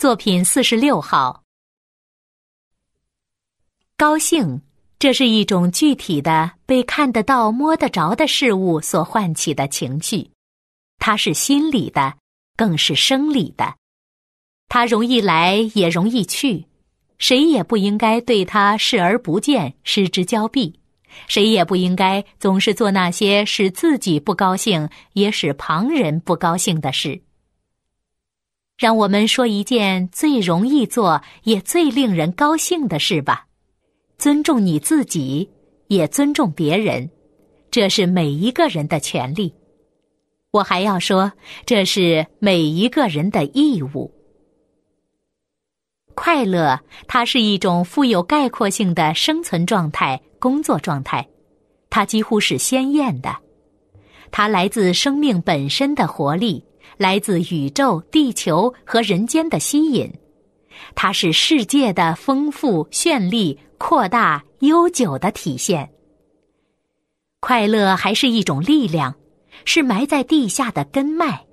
作品四十六号。高兴，这是一种具体的、被看得到、摸得着的事物所唤起的情绪，它是心理的，更是生理的。它容易来，也容易去，谁也不应该对它视而不见、失之交臂。谁也不应该总是做那些使自己不高兴，也使旁人不高兴的事。让我们说一件最容易做也最令人高兴的事吧：尊重你自己，也尊重别人，这是每一个人的权利。我还要说，这是每一个人的义务。快乐，它是一种富有概括性的生存状态。工作状态，它几乎是鲜艳的，它来自生命本身的活力，来自宇宙、地球和人间的吸引，它是世界的丰富、绚丽、扩大、悠久的体现。快乐还是一种力量，是埋在地下的根脉。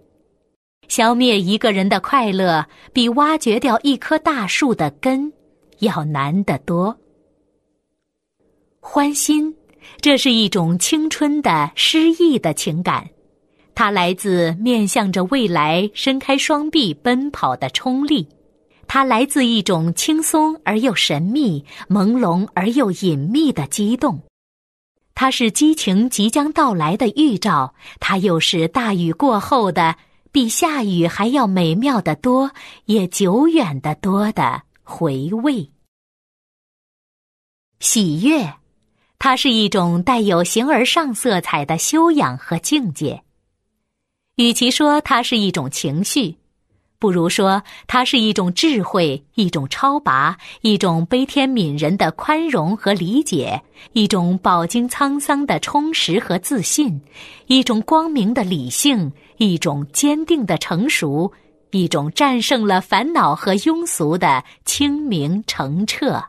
消灭一个人的快乐，比挖掘掉一棵大树的根要难得多。欢心，这是一种青春的诗意的情感，它来自面向着未来伸开双臂奔跑的冲力，它来自一种轻松而又神秘、朦胧而又隐秘的激动，它是激情即将到来的预兆，它又是大雨过后的比下雨还要美妙的多，也久远的多的回味。喜悦。它是一种带有形而上色彩的修养和境界。与其说它是一种情绪，不如说它是一种智慧，一种超拔，一种悲天悯人的宽容和理解，一种饱经沧桑的充实和自信，一种光明的理性，一种坚定的成熟，一种战胜了烦恼和庸俗的清明澄澈。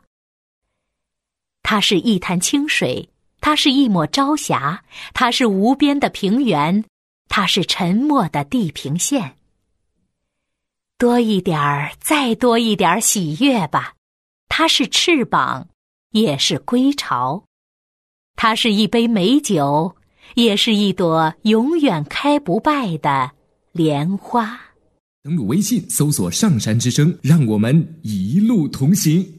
它是一潭清水，它是一抹朝霞，它是无边的平原，它是沉默的地平线。多一点儿，再多一点儿喜悦吧。它是翅膀，也是归巢。它是一杯美酒，也是一朵永远开不败的莲花。登录微信，搜索“上山之声”，让我们一路同行。